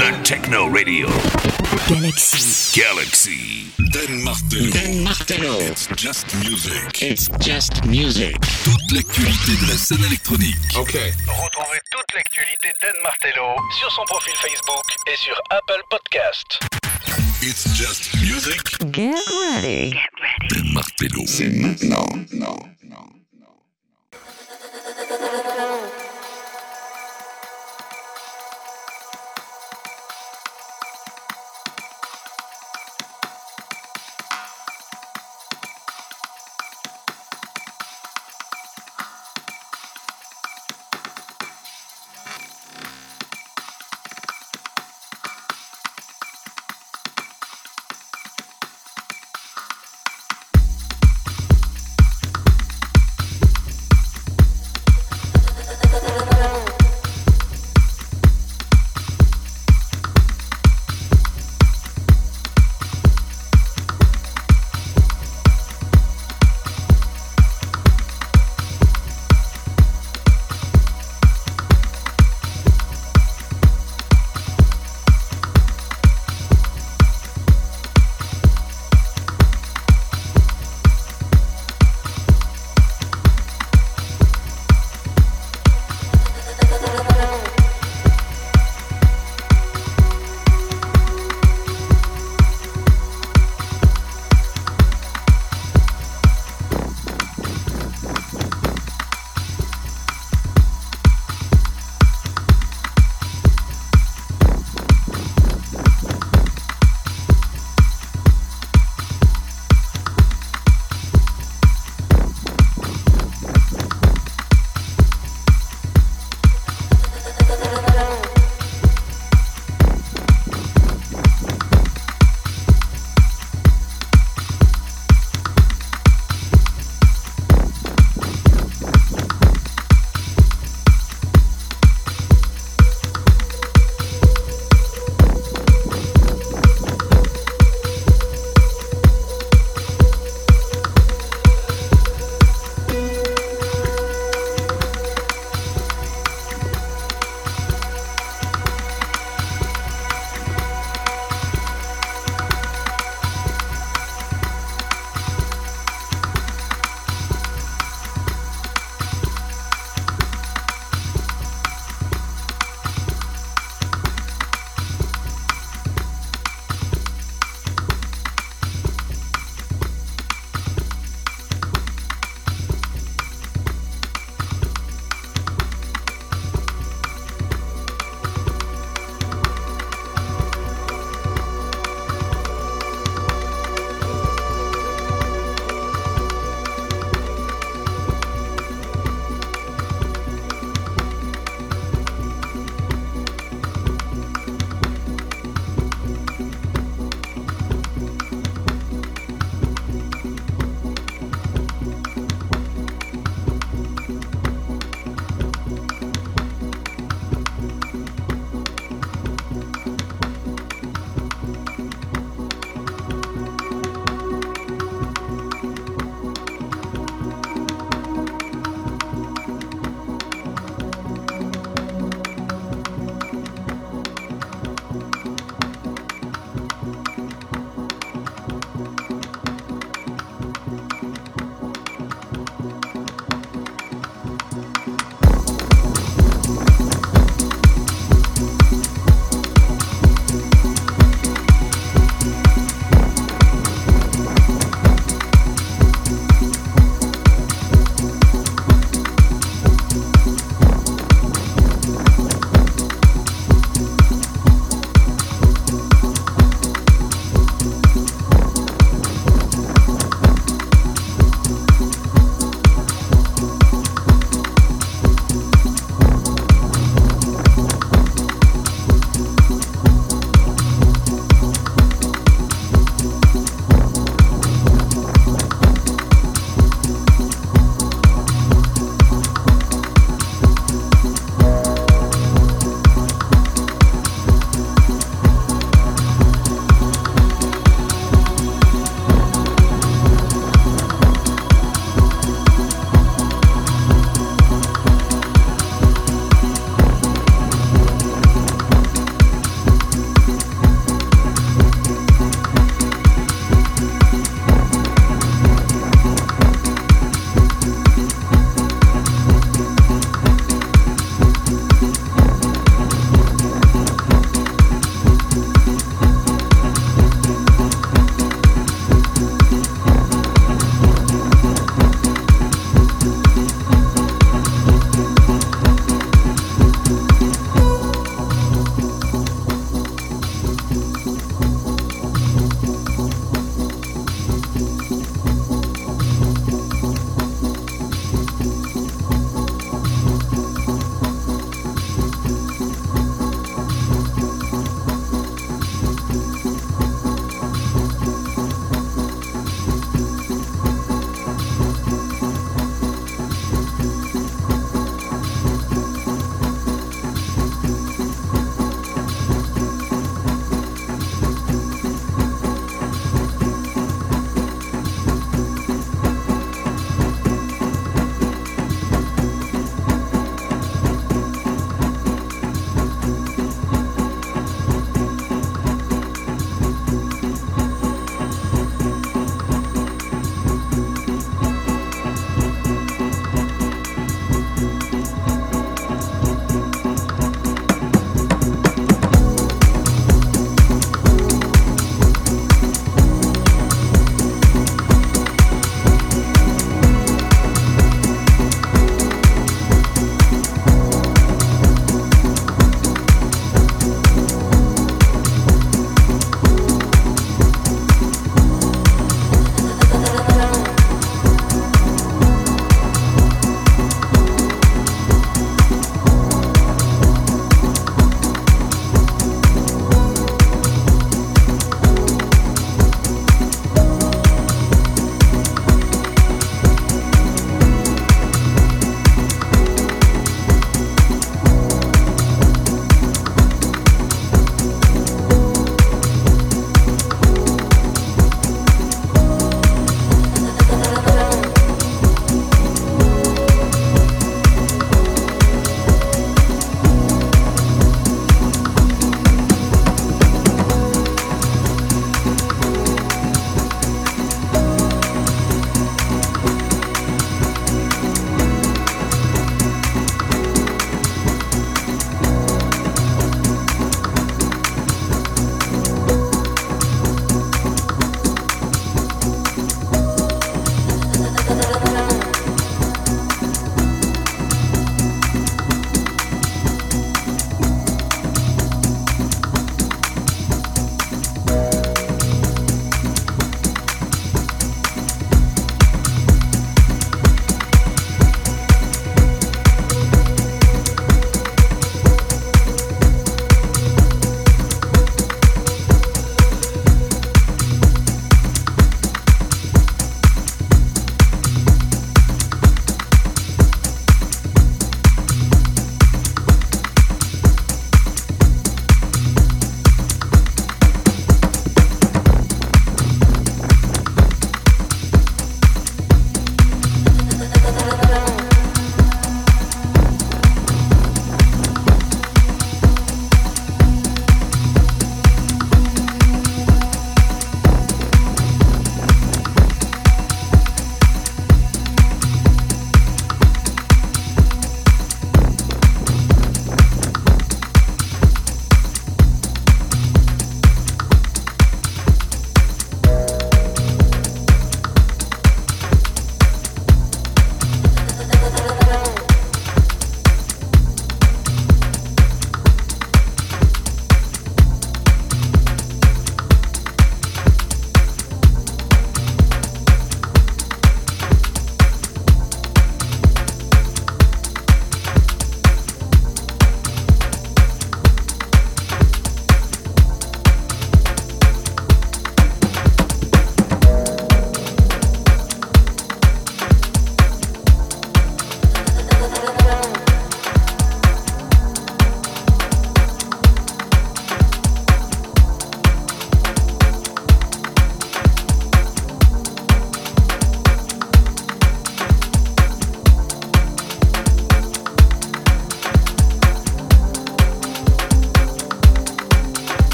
The Techno Radio. Galaxy. Galaxy. Dan Martello. Dan. It's just music. It's just music. Toute l'actualité de la scène électronique. Ok. Retrouvez toute l'actualité d'Anne Martello sur son profil Facebook et sur Apple Podcast. It's just music. Get ready. Dan Martello. C'est maintenant. Non.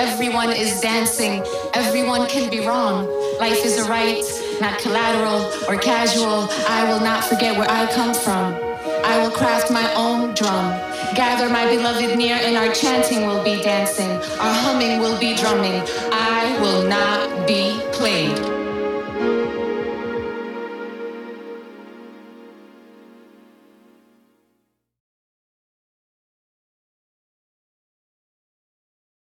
Everyone is dancing. Everyone can be wrong. Life is a right, not collateral or casual. I will not forget where I come from. I will craft my own drum. Gather my beloved near, and our chanting will be dancing. Our humming will be drumming. I will not be played.